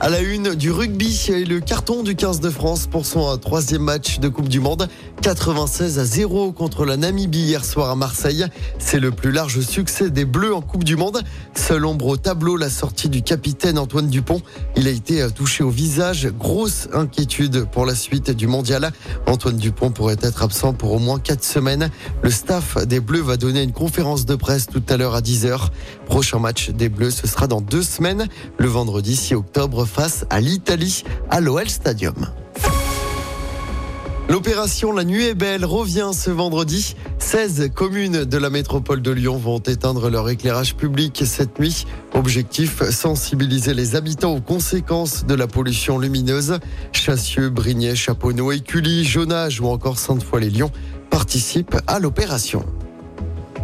À la une du rugby le carton du 15 de France pour son troisième match de Coupe du Monde. 96 à 0 contre la Namibie hier soir à Marseille. C'est le plus large succès des Bleus en Coupe du Monde. Seul ombre au tableau, la sortie du capitaine Antoine Dupont. Il a été touché au visage. Grosse inquiétude pour la suite du mondial. Antoine Dupont pourrait être absent pour au moins 4 semaines. Le staff des Bleus va donner une conférence de presse tout à l'heure à 10h. Prochain match des Bleus, ce sera dans deux semaines, le vendredi 6 octobre face à l'Italie à l'OL Stadium. L'opération La Nuit est belle revient ce vendredi. 16 communes de la métropole de Lyon vont éteindre leur éclairage public cette nuit. Objectif, sensibiliser les habitants aux conséquences de la pollution lumineuse. Chassieux, Brignais, Chaponneau, Écully, Jonage ou encore Sainte-Foy-les-Lyons participent à l'opération.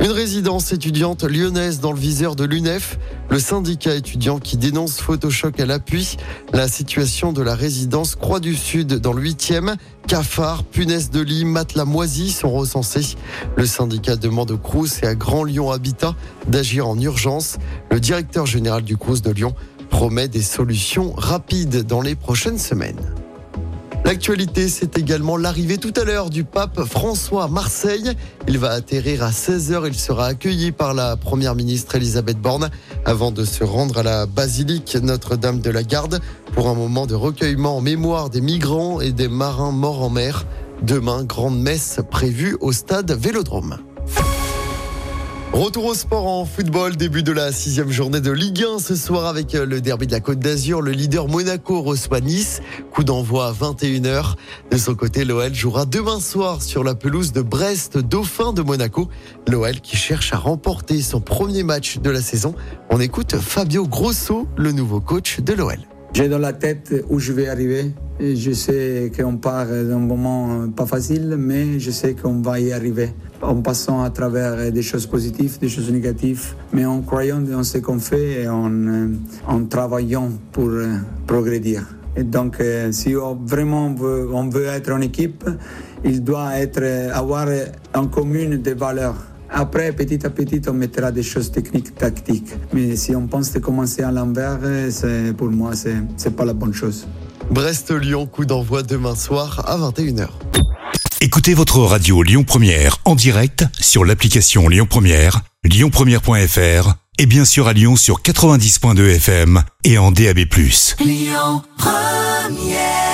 Une résidence étudiante lyonnaise dans le viseur de l'UNEF. Le syndicat étudiant qui dénonce Photoshop à l'appui. La situation de la résidence Croix du Sud dans le 8e. Cafards, punaises de lit, matelas moisis sont recensés. Le syndicat demande au Crous et à Grand Lyon Habitat d'agir en urgence. Le directeur général du Crous de Lyon promet des solutions rapides dans les prochaines semaines. L'actualité, c'est également l'arrivée tout à l'heure du pape François à Marseille. Il va atterrir à 16h. Il sera accueilli par la première ministre Elisabeth Borne avant de se rendre à la basilique Notre-Dame de la Garde pour un moment de recueillement en mémoire des migrants et des marins morts en mer. Demain, grande messe prévue au stade Vélodrome. Retour au sport en football, début de la sixième journée de Ligue 1 ce soir avec le derby de la Côte d'Azur. Le leader Monaco reçoit Nice. Coup d'envoi à 21h. De son côté, l'OL jouera demain soir sur la pelouse de Brest, dauphin de Monaco. L'OL qui cherche à remporter son premier match de la saison. On écoute Fabio Grosso, le nouveau coach de l'OL. J'ai dans la tête où je vais arriver. Je sais qu'on part d'un moment pas facile, mais je sais qu'on va y arriver en passant à travers des choses positives, des choses négatives, mais en croyant dans ce qu'on fait et en, en travaillant pour progréder. Et donc, si vraiment on veut être en équipe, il doit être, avoir en commune des valeurs. Après, petit à petit, on mettra des choses techniques, tactiques. Mais si on pense de commencer à l'envers, pour moi, ce n'est pas la bonne chose. Brest-Lyon, coup d'envoi demain soir à 21h. Écoutez votre radio Lyon Première en direct sur l'application Lyon Première, lyonpremière.fr et bien sûr à Lyon sur 90.2 FM et en DAB+. Lyon Première